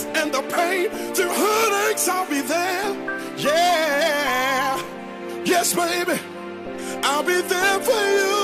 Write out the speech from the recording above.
and the pain, through heartaches, I'll be there. Yeah, yes, baby, I'll be there for you.